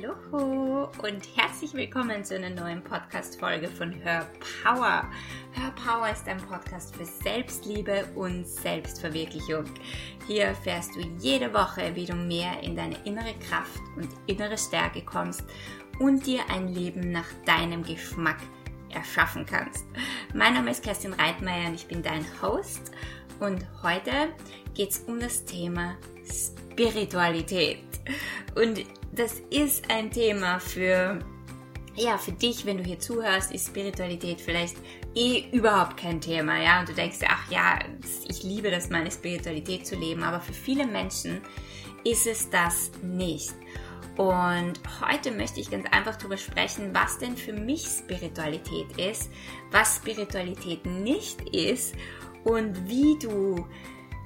Hallo und herzlich willkommen zu einer neuen Podcast-Folge von Hör Power. Hör Power ist ein Podcast für Selbstliebe und Selbstverwirklichung. Hier erfährst du jede Woche, wie du mehr in deine innere Kraft und innere Stärke kommst und dir ein Leben nach deinem Geschmack erschaffen kannst. Mein Name ist Kerstin Reitmeier und ich bin dein Host. Und heute geht es um das Thema Spiritualität. Und das ist ein Thema für, ja, für dich, wenn du hier zuhörst, ist Spiritualität vielleicht eh überhaupt kein Thema, ja, und du denkst, ach ja, ich liebe das, meine Spiritualität zu leben, aber für viele Menschen ist es das nicht. Und heute möchte ich ganz einfach darüber sprechen, was denn für mich Spiritualität ist, was Spiritualität nicht ist und wie du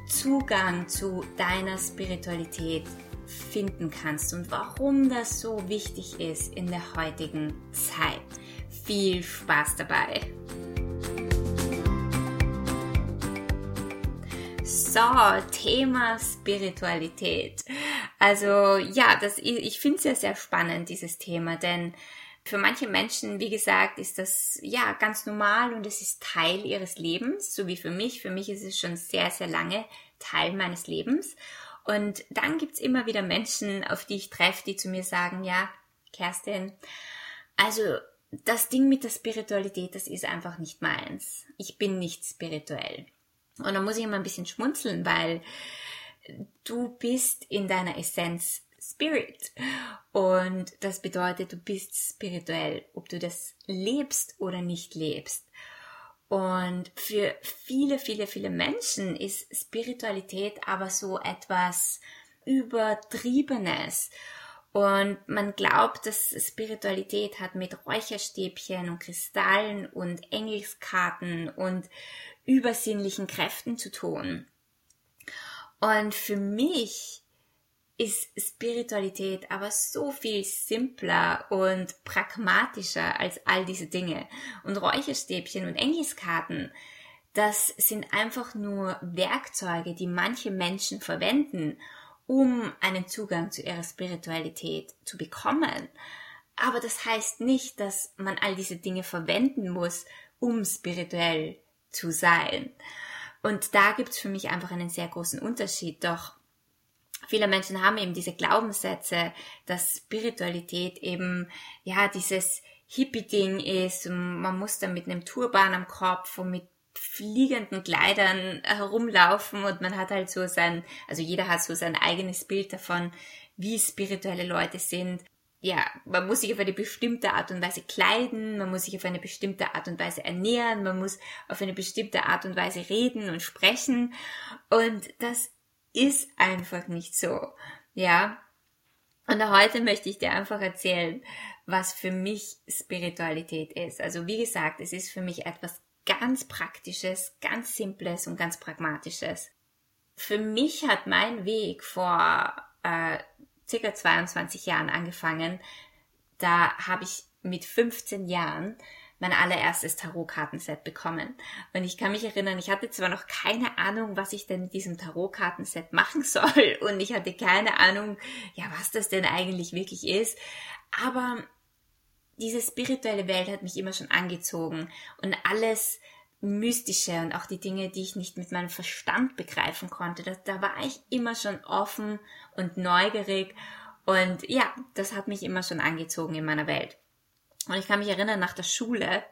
Zugang zu deiner Spiritualität finden kannst und warum das so wichtig ist in der heutigen Zeit. Viel Spaß dabei! So, Thema Spiritualität. Also ja, das, ich finde es ja sehr spannend, dieses Thema, denn für manche Menschen, wie gesagt, ist das ja ganz normal und es ist Teil ihres Lebens, so wie für mich. Für mich ist es schon sehr, sehr lange Teil meines Lebens. Und dann gibt's immer wieder Menschen, auf die ich treffe, die zu mir sagen, ja, Kerstin, also das Ding mit der Spiritualität, das ist einfach nicht meins. Ich bin nicht spirituell. Und da muss ich immer ein bisschen schmunzeln, weil du bist in deiner Essenz Spirit. Und das bedeutet, du bist spirituell, ob du das lebst oder nicht lebst. Und für viele, viele, viele Menschen ist Spiritualität aber so etwas Übertriebenes. Und man glaubt, dass Spiritualität hat mit Räucherstäbchen und Kristallen und Engelskarten und übersinnlichen Kräften zu tun. Und für mich ist Spiritualität aber so viel simpler und pragmatischer als all diese Dinge. Und Räucherstäbchen und Engelskarten, das sind einfach nur Werkzeuge, die manche Menschen verwenden, um einen Zugang zu ihrer Spiritualität zu bekommen. Aber das heißt nicht, dass man all diese Dinge verwenden muss, um spirituell zu sein. Und da gibt's für mich einfach einen sehr großen Unterschied. Doch viele Menschen haben eben diese Glaubenssätze, dass Spiritualität eben, ja, dieses Hippie-Ding ist. Man muss dann mit einem Turban am Kopf und mit fliegenden Kleidern herumlaufen und man hat halt so sein, also jeder hat so sein eigenes Bild davon, wie spirituelle Leute sind. Ja, man muss sich auf eine bestimmte Art und Weise kleiden, man muss sich auf eine bestimmte Art und Weise ernähren, man muss auf eine bestimmte Art und Weise reden und sprechen. Und das ist einfach nicht so. Ja. Und heute möchte ich dir einfach erzählen, was für mich Spiritualität ist. Also wie gesagt, es ist für mich etwas ganz Praktisches, ganz Simples und ganz Pragmatisches. Für mich hat mein Weg vor äh, circa 22 Jahren angefangen. Da habe ich mit 15 Jahren mein allererstes Tarotkartenset bekommen. Und ich kann mich erinnern, ich hatte zwar noch keine Ahnung, was ich denn mit diesem Tarotkartenset machen soll. Und ich hatte keine Ahnung, ja, was das denn eigentlich wirklich ist. Aber diese spirituelle Welt hat mich immer schon angezogen. Und alles, Mystische und auch die Dinge, die ich nicht mit meinem Verstand begreifen konnte. Da, da war ich immer schon offen und neugierig und ja, das hat mich immer schon angezogen in meiner Welt. Und ich kann mich erinnern, nach der Schule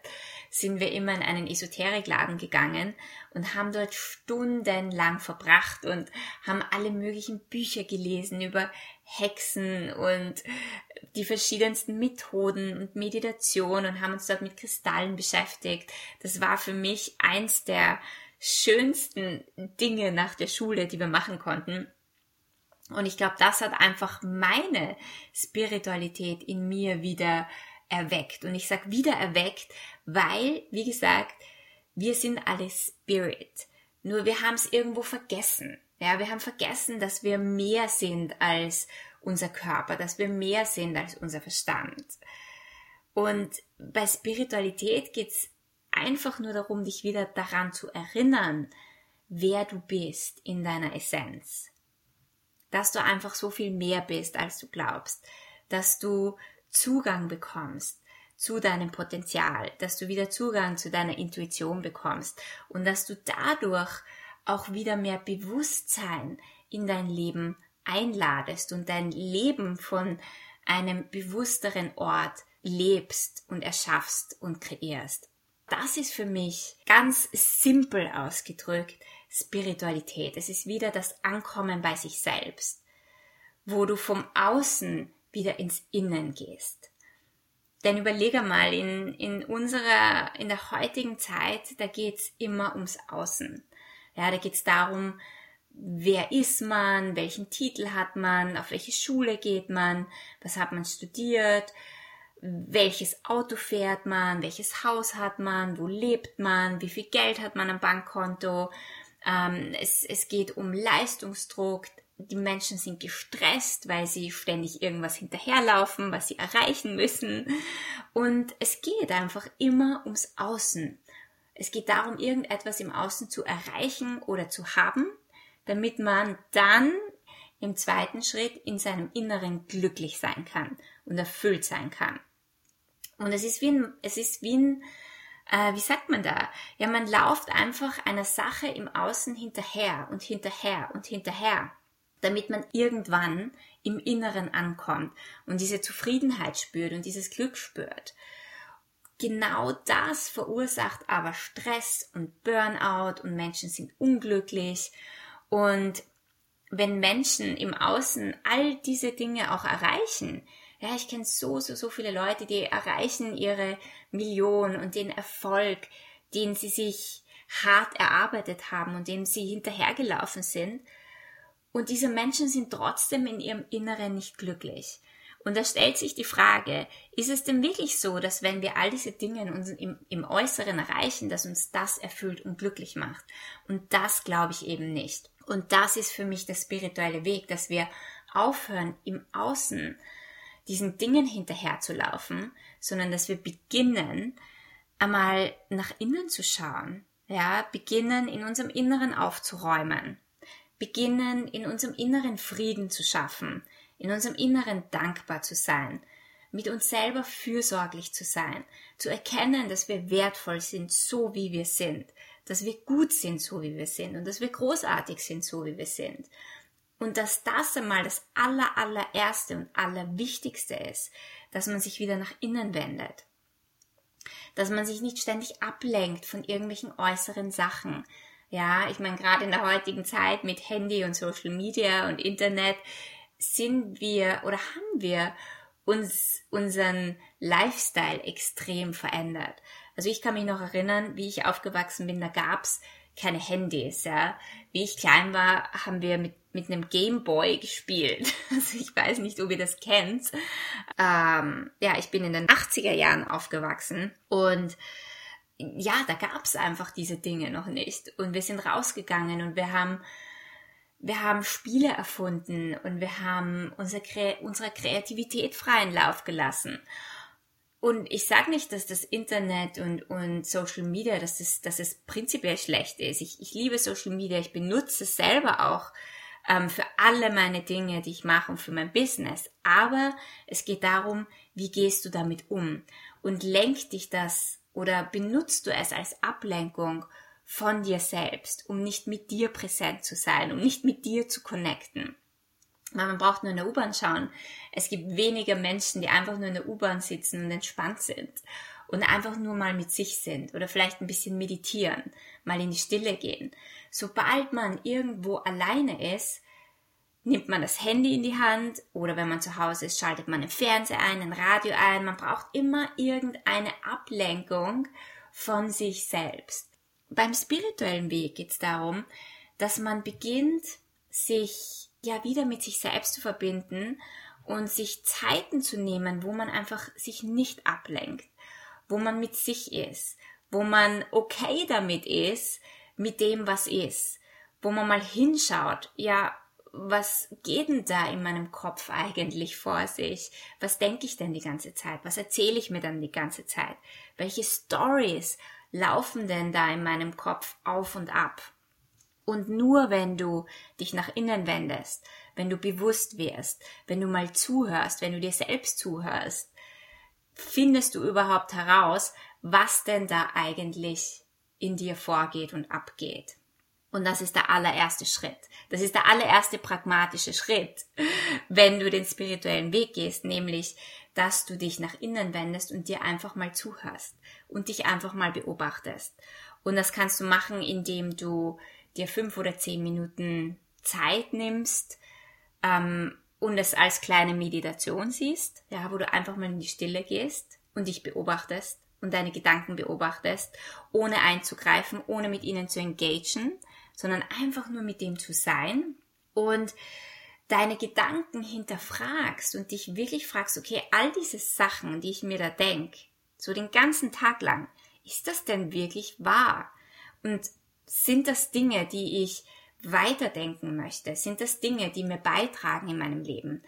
sind wir immer in einen Esoterikladen gegangen und haben dort stundenlang verbracht und haben alle möglichen Bücher gelesen über Hexen und die verschiedensten Methoden und Meditation und haben uns dort mit Kristallen beschäftigt. Das war für mich eins der schönsten Dinge nach der Schule, die wir machen konnten. Und ich glaube, das hat einfach meine Spiritualität in mir wieder erweckt. Und ich sage wieder erweckt, weil, wie gesagt, wir sind alle Spirit. Nur wir haben es irgendwo vergessen. Ja, wir haben vergessen, dass wir mehr sind als unser Körper, dass wir mehr sind als unser Verstand. Und bei Spiritualität geht's einfach nur darum, dich wieder daran zu erinnern, wer du bist in deiner Essenz. Dass du einfach so viel mehr bist, als du glaubst dass du Zugang bekommst zu deinem Potenzial, dass du wieder Zugang zu deiner Intuition bekommst und dass du dadurch auch wieder mehr Bewusstsein in dein Leben einladest und dein Leben von einem bewussteren Ort lebst und erschaffst und kreierst. Das ist für mich ganz simpel ausgedrückt Spiritualität. Es ist wieder das Ankommen bei sich selbst, wo du vom Außen wieder ins Innen gehst. Denn überlege mal, in, in unserer, in der heutigen Zeit, da geht's immer ums Außen. Ja, da geht's darum, wer ist man, welchen Titel hat man, auf welche Schule geht man, was hat man studiert, welches Auto fährt man, welches Haus hat man, wo lebt man, wie viel Geld hat man am Bankkonto. Ähm, es, es geht um Leistungsdruck, die Menschen sind gestresst, weil sie ständig irgendwas hinterherlaufen, was sie erreichen müssen. Und es geht einfach immer ums Außen. Es geht darum, irgendetwas im Außen zu erreichen oder zu haben, damit man dann im zweiten Schritt in seinem Inneren glücklich sein kann und erfüllt sein kann. Und es ist wie ein, es ist wie ein, äh, wie sagt man da? Ja, man lauft einfach einer Sache im Außen hinterher und hinterher und hinterher damit man irgendwann im Inneren ankommt und diese Zufriedenheit spürt und dieses Glück spürt. Genau das verursacht aber Stress und Burnout und Menschen sind unglücklich und wenn Menschen im Außen all diese Dinge auch erreichen, ja, ich kenne so, so, so viele Leute, die erreichen ihre Million und den Erfolg, den sie sich hart erarbeitet haben und dem sie hinterhergelaufen sind, und diese Menschen sind trotzdem in ihrem Inneren nicht glücklich. Und da stellt sich die Frage, ist es denn wirklich so, dass wenn wir all diese Dinge in uns, im, im Äußeren erreichen, dass uns das erfüllt und glücklich macht? Und das glaube ich eben nicht. Und das ist für mich der spirituelle Weg, dass wir aufhören, im Außen diesen Dingen hinterherzulaufen, sondern dass wir beginnen, einmal nach innen zu schauen, ja, beginnen in unserem Inneren aufzuräumen beginnen, in unserem Inneren Frieden zu schaffen, in unserem Inneren dankbar zu sein, mit uns selber fürsorglich zu sein, zu erkennen, dass wir wertvoll sind, so wie wir sind, dass wir gut sind, so wie wir sind und dass wir großartig sind, so wie wir sind. Und dass das einmal das aller, allererste und allerwichtigste ist, dass man sich wieder nach innen wendet. Dass man sich nicht ständig ablenkt von irgendwelchen äußeren Sachen, ja, ich meine, gerade in der heutigen Zeit mit Handy und Social Media und Internet sind wir oder haben wir uns unseren Lifestyle extrem verändert. Also ich kann mich noch erinnern, wie ich aufgewachsen bin, da gab's keine Handys, ja. Wie ich klein war, haben wir mit, mit einem Gameboy gespielt. Also ich weiß nicht, ob ihr das kennt. Ähm, ja, ich bin in den 80er Jahren aufgewachsen und ja, da gab es einfach diese Dinge noch nicht. Und wir sind rausgegangen und wir haben, wir haben Spiele erfunden und wir haben unsere, unserer Kreativität freien Lauf gelassen. Und ich sage nicht, dass das Internet und, und Social Media, dass es, dass es prinzipiell schlecht ist. Ich, ich liebe Social Media, ich benutze es selber auch ähm, für alle meine Dinge, die ich mache und für mein Business. Aber es geht darum, wie gehst du damit um? Und lenkt dich das oder benutzt du es als Ablenkung von dir selbst, um nicht mit dir präsent zu sein, um nicht mit dir zu connecten? Man braucht nur in der U-Bahn schauen. Es gibt weniger Menschen, die einfach nur in der U-Bahn sitzen und entspannt sind und einfach nur mal mit sich sind oder vielleicht ein bisschen meditieren, mal in die Stille gehen. Sobald man irgendwo alleine ist, nimmt man das Handy in die Hand oder wenn man zu Hause ist, schaltet man den Fernseher ein, ein Radio ein. Man braucht immer irgendeine Ablenkung von sich selbst. Beim spirituellen Weg geht es darum, dass man beginnt, sich ja wieder mit sich selbst zu verbinden und sich Zeiten zu nehmen, wo man einfach sich nicht ablenkt, wo man mit sich ist, wo man okay damit ist, mit dem, was ist, wo man mal hinschaut, ja, was geht denn da in meinem Kopf eigentlich vor sich? Was denke ich denn die ganze Zeit? Was erzähle ich mir dann die ganze Zeit? Welche Stories laufen denn da in meinem Kopf auf und ab? Und nur wenn du dich nach innen wendest, wenn du bewusst wirst, wenn du mal zuhörst, wenn du dir selbst zuhörst, findest du überhaupt heraus, was denn da eigentlich in dir vorgeht und abgeht. Und das ist der allererste Schritt. Das ist der allererste pragmatische Schritt, wenn du den spirituellen Weg gehst, nämlich, dass du dich nach innen wendest und dir einfach mal zuhörst und dich einfach mal beobachtest. Und das kannst du machen, indem du dir fünf oder zehn Minuten Zeit nimmst ähm, und es als kleine Meditation siehst, ja, wo du einfach mal in die Stille gehst und dich beobachtest und deine Gedanken beobachtest, ohne einzugreifen, ohne mit ihnen zu engagen, sondern einfach nur mit dem zu sein und deine Gedanken hinterfragst und dich wirklich fragst, okay, all diese Sachen, die ich mir da denk, so den ganzen Tag lang, ist das denn wirklich wahr? Und sind das Dinge, die ich weiterdenken möchte? Sind das Dinge, die mir beitragen in meinem Leben?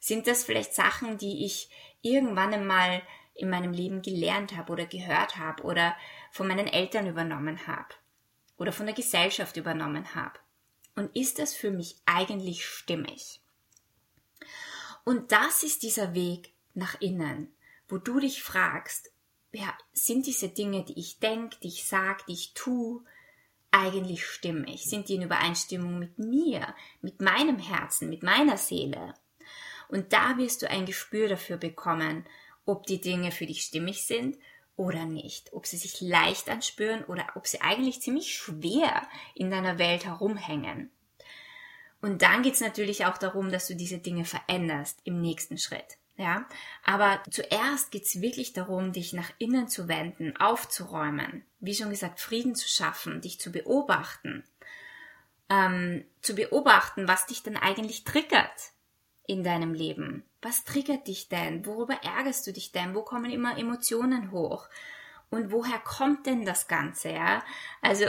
Sind das vielleicht Sachen, die ich irgendwann einmal in meinem Leben gelernt habe oder gehört habe oder von meinen Eltern übernommen habe? Oder von der Gesellschaft übernommen habe. Und ist das für mich eigentlich stimmig? Und das ist dieser Weg nach innen, wo du dich fragst, ja, sind diese Dinge, die ich denke, die ich sage, die ich tue, eigentlich stimmig? Sind die in Übereinstimmung mit mir, mit meinem Herzen, mit meiner Seele? Und da wirst du ein Gespür dafür bekommen, ob die Dinge für dich stimmig sind oder nicht, ob sie sich leicht anspüren oder ob sie eigentlich ziemlich schwer in deiner Welt herumhängen. Und dann geht es natürlich auch darum, dass du diese Dinge veränderst im nächsten Schritt. Ja, aber zuerst geht es wirklich darum, dich nach innen zu wenden, aufzuräumen, wie schon gesagt, Frieden zu schaffen, dich zu beobachten, ähm, zu beobachten, was dich denn eigentlich triggert in deinem Leben? Was triggert dich denn? Worüber ärgerst du dich denn? Wo kommen immer Emotionen hoch? Und woher kommt denn das Ganze, ja? Also,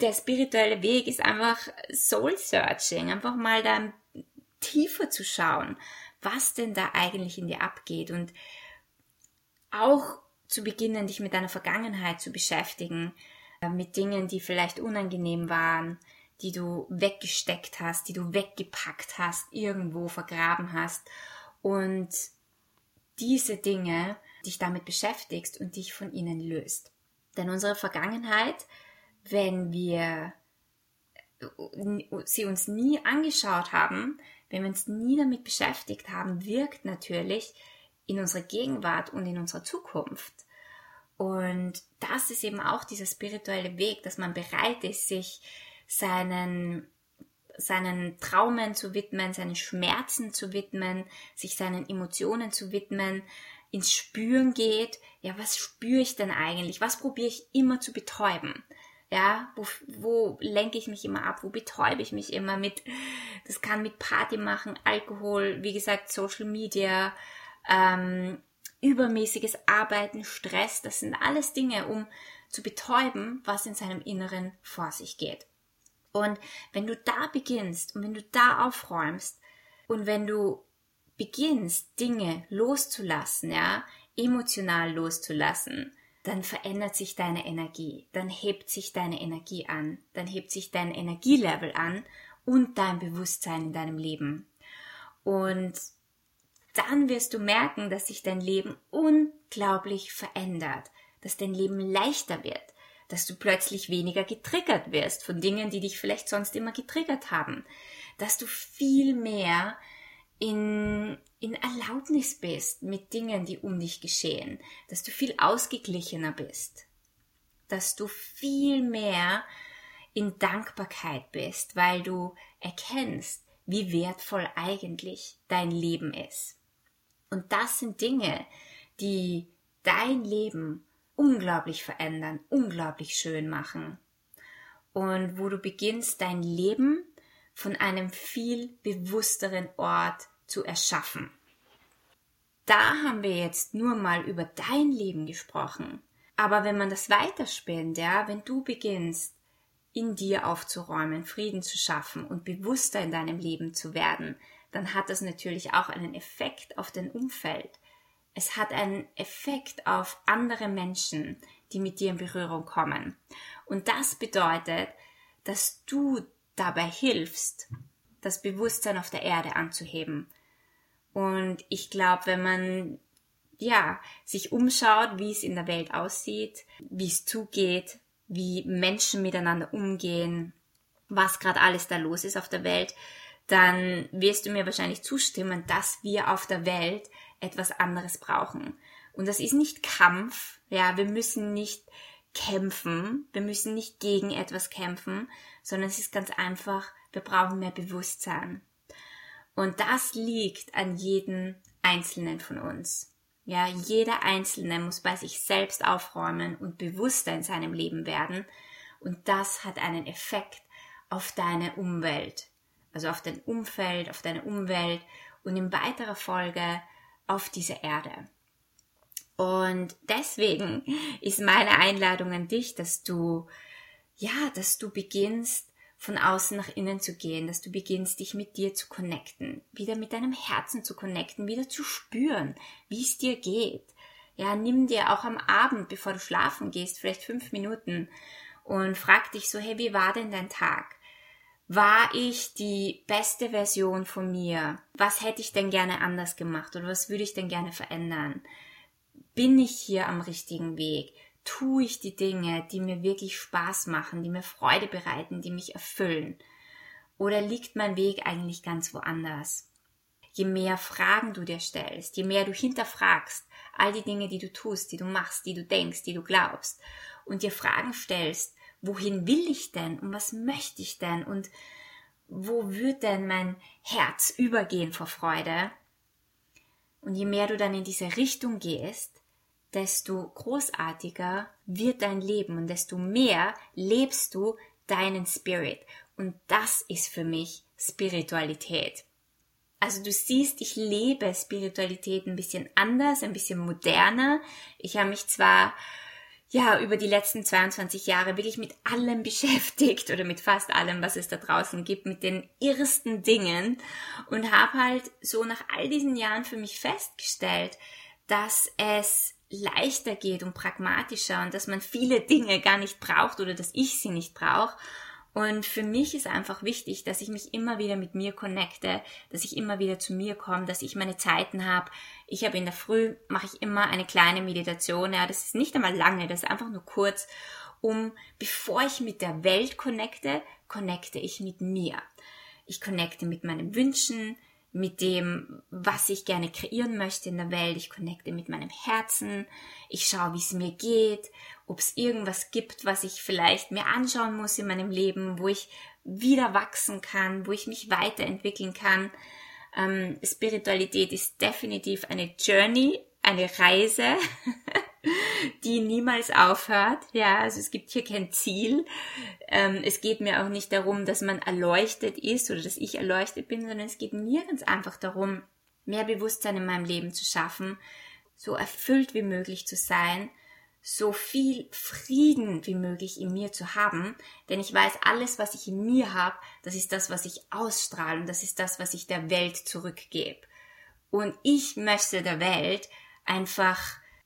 der spirituelle Weg ist einfach Soul Searching, einfach mal da tiefer zu schauen, was denn da eigentlich in dir abgeht und auch zu beginnen, dich mit deiner Vergangenheit zu beschäftigen, äh, mit Dingen, die vielleicht unangenehm waren, die du weggesteckt hast, die du weggepackt hast, irgendwo vergraben hast und diese Dinge dich damit beschäftigst und dich von ihnen löst. Denn unsere Vergangenheit, wenn wir sie uns nie angeschaut haben, wenn wir uns nie damit beschäftigt haben, wirkt natürlich in unserer Gegenwart und in unserer Zukunft. Und das ist eben auch dieser spirituelle Weg, dass man bereit ist, sich seinen, seinen Traumen zu widmen, seinen Schmerzen zu widmen, sich seinen Emotionen zu widmen, ins Spüren geht, ja, was spüre ich denn eigentlich? Was probiere ich immer zu betäuben? Ja, wo, wo lenke ich mich immer ab? Wo betäube ich mich immer mit? Das kann mit Party machen, Alkohol, wie gesagt, Social Media, ähm, übermäßiges Arbeiten, Stress. Das sind alles Dinge, um zu betäuben, was in seinem Inneren vor sich geht. Und wenn du da beginnst und wenn du da aufräumst und wenn du beginnst, Dinge loszulassen, ja, emotional loszulassen, dann verändert sich deine Energie, dann hebt sich deine Energie an, dann hebt sich dein Energielevel an und dein Bewusstsein in deinem Leben. Und dann wirst du merken, dass sich dein Leben unglaublich verändert, dass dein Leben leichter wird, dass du plötzlich weniger getriggert wirst von Dingen, die dich vielleicht sonst immer getriggert haben, dass du viel mehr in, in Erlaubnis bist mit Dingen, die um dich geschehen, dass du viel ausgeglichener bist, dass du viel mehr in Dankbarkeit bist, weil du erkennst, wie wertvoll eigentlich dein Leben ist. Und das sind Dinge, die dein Leben unglaublich verändern, unglaublich schön machen. Und wo du beginnst, dein Leben von einem viel bewussteren Ort zu erschaffen. Da haben wir jetzt nur mal über dein Leben gesprochen. Aber wenn man das weiterspinnt, ja, wenn du beginnst, in dir aufzuräumen, Frieden zu schaffen und bewusster in deinem Leben zu werden, dann hat das natürlich auch einen Effekt auf dein Umfeld es hat einen Effekt auf andere Menschen, die mit dir in Berührung kommen. Und das bedeutet, dass du dabei hilfst, das Bewusstsein auf der Erde anzuheben. Und ich glaube, wenn man ja sich umschaut, wie es in der Welt aussieht, wie es zugeht, wie Menschen miteinander umgehen, was gerade alles da los ist auf der Welt, dann wirst du mir wahrscheinlich zustimmen, dass wir auf der Welt etwas anderes brauchen. Und das ist nicht Kampf, ja, wir müssen nicht kämpfen, wir müssen nicht gegen etwas kämpfen, sondern es ist ganz einfach, wir brauchen mehr Bewusstsein. Und das liegt an jedem Einzelnen von uns. Ja, jeder Einzelne muss bei sich selbst aufräumen und bewusster in seinem Leben werden. Und das hat einen Effekt auf deine Umwelt. Also auf dein Umfeld, auf deine Umwelt und in weiterer Folge auf diese Erde. Und deswegen ist meine Einladung an dich, dass du, ja, dass du beginnst, von außen nach innen zu gehen, dass du beginnst, dich mit dir zu connecten, wieder mit deinem Herzen zu connecten, wieder zu spüren, wie es dir geht. Ja, nimm dir auch am Abend, bevor du schlafen gehst, vielleicht fünf Minuten und frag dich so, hey, wie war denn dein Tag? War ich die beste Version von mir? Was hätte ich denn gerne anders gemacht oder was würde ich denn gerne verändern? Bin ich hier am richtigen Weg? tue ich die Dinge, die mir wirklich Spaß machen, die mir Freude bereiten, die mich erfüllen? Oder liegt mein Weg eigentlich ganz woanders? Je mehr Fragen du dir stellst, je mehr du hinterfragst, all die Dinge, die du tust, die du machst, die du denkst, die du glaubst, und dir Fragen stellst, wohin will ich denn und was möchte ich denn und wo wird denn mein Herz übergehen vor Freude? Und je mehr du dann in diese Richtung gehst, desto großartiger wird dein Leben und desto mehr lebst du deinen Spirit. Und das ist für mich Spiritualität. Also du siehst, ich lebe Spiritualität ein bisschen anders, ein bisschen moderner. Ich habe mich zwar ja über die letzten 22 Jahre wirklich mit allem beschäftigt oder mit fast allem, was es da draußen gibt, mit den irrsten Dingen und habe halt so nach all diesen Jahren für mich festgestellt, dass es leichter geht und pragmatischer und dass man viele Dinge gar nicht braucht oder dass ich sie nicht brauche. Und für mich ist einfach wichtig, dass ich mich immer wieder mit mir connecte, dass ich immer wieder zu mir komme, dass ich meine Zeiten habe. Ich habe in der Früh, mache ich immer eine kleine Meditation. Ja, das ist nicht einmal lange, das ist einfach nur kurz, um, bevor ich mit der Welt connecte, connecte ich mit mir. Ich connecte mit meinen Wünschen, mit dem, was ich gerne kreieren möchte in der Welt. Ich connecte mit meinem Herzen. Ich schaue, wie es mir geht, ob es irgendwas gibt, was ich vielleicht mir anschauen muss in meinem Leben, wo ich wieder wachsen kann, wo ich mich weiterentwickeln kann. Ähm, Spiritualität ist definitiv eine Journey, eine Reise. die niemals aufhört. Ja, also es gibt hier kein Ziel. Ähm, es geht mir auch nicht darum, dass man erleuchtet ist oder dass ich erleuchtet bin, sondern es geht mir ganz einfach darum, mehr Bewusstsein in meinem Leben zu schaffen, so erfüllt wie möglich zu sein, so viel Frieden wie möglich in mir zu haben, denn ich weiß, alles, was ich in mir habe, das ist das, was ich ausstrahle und das ist das, was ich der Welt zurückgebe. Und ich möchte der Welt einfach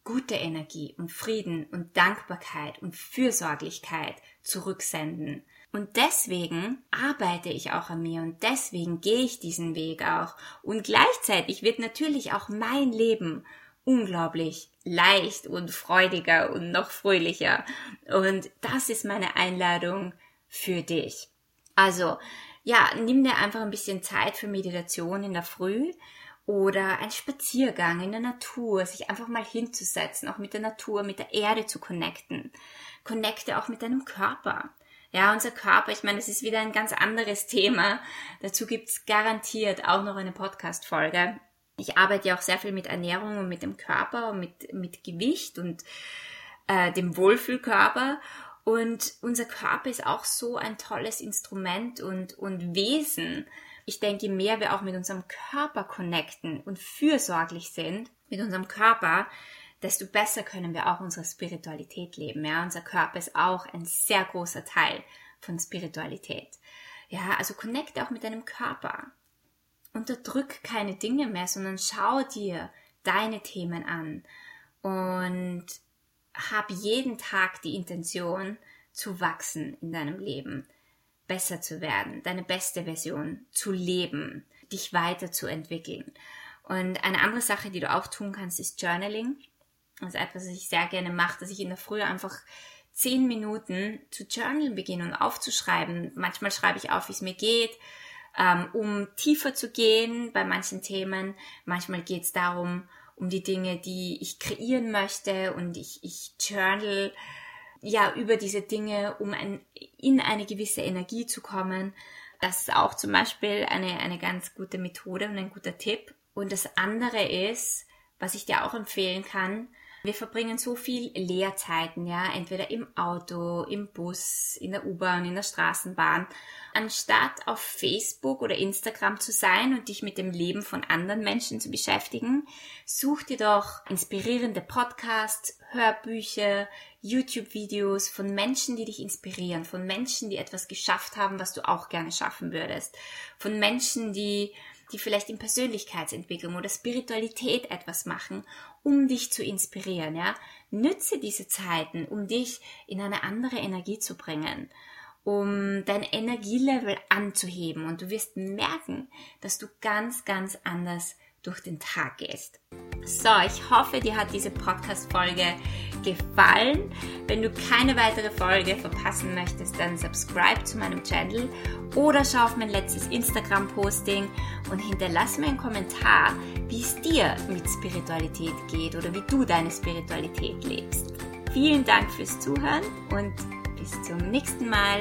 gute Energie und Frieden und Dankbarkeit und Fürsorglichkeit zurücksenden. Und deswegen arbeite ich auch an mir und deswegen gehe ich diesen Weg auch. Und gleichzeitig wird natürlich auch mein Leben unglaublich leicht und freudiger und noch fröhlicher. Und das ist meine Einladung für dich. Also, ja, nimm dir einfach ein bisschen Zeit für Meditation in der Früh oder ein Spaziergang in der Natur, sich einfach mal hinzusetzen, auch mit der Natur, mit der Erde zu connecten. Connecte auch mit deinem Körper. Ja, unser Körper, ich meine, es ist wieder ein ganz anderes Thema. Dazu gibt's garantiert auch noch eine Podcast-Folge. Ich arbeite ja auch sehr viel mit Ernährung und mit dem Körper und mit, mit Gewicht und äh, dem Wohlfühlkörper. Und unser Körper ist auch so ein tolles Instrument und, und Wesen, ich denke, je mehr wir auch mit unserem Körper connecten und fürsorglich sind mit unserem Körper, desto besser können wir auch unsere Spiritualität leben. Ja, unser Körper ist auch ein sehr großer Teil von Spiritualität. Ja, also connecte auch mit deinem Körper. Unterdrück keine Dinge mehr, sondern schau dir deine Themen an und hab jeden Tag die Intention zu wachsen in deinem Leben besser zu werden, deine beste Version zu leben, dich weiterzuentwickeln. Und eine andere Sache, die du auch tun kannst, ist Journaling. Das ist etwas, was ich sehr gerne mache, dass ich in der Früh einfach zehn Minuten zu journalen beginne und aufzuschreiben. Manchmal schreibe ich auf, wie es mir geht, ähm, um tiefer zu gehen bei manchen Themen. Manchmal geht es darum, um die Dinge, die ich kreieren möchte und ich, ich journal ja über diese Dinge, um ein, in eine gewisse Energie zu kommen. Das ist auch zum Beispiel eine, eine ganz gute Methode und ein guter Tipp. Und das andere ist, was ich dir auch empfehlen kann, wir verbringen so viel Leerzeiten, ja, entweder im Auto, im Bus, in der U-Bahn, in der Straßenbahn. Anstatt auf Facebook oder Instagram zu sein und dich mit dem Leben von anderen Menschen zu beschäftigen, such dir doch inspirierende Podcasts, Hörbücher, YouTube-Videos von Menschen, die dich inspirieren, von Menschen, die etwas geschafft haben, was du auch gerne schaffen würdest, von Menschen, die die vielleicht in Persönlichkeitsentwicklung oder Spiritualität etwas machen, um dich zu inspirieren, ja. Nütze diese Zeiten, um dich in eine andere Energie zu bringen, um dein Energielevel anzuheben und du wirst merken, dass du ganz, ganz anders durch den Tag gehst. So, ich hoffe, dir hat diese Podcast-Folge gefallen. Wenn du keine weitere Folge verpassen möchtest, dann subscribe zu meinem Channel oder schau auf mein letztes Instagram-Posting und hinterlass mir einen Kommentar, wie es dir mit Spiritualität geht oder wie du deine Spiritualität lebst. Vielen Dank fürs Zuhören und bis zum nächsten Mal.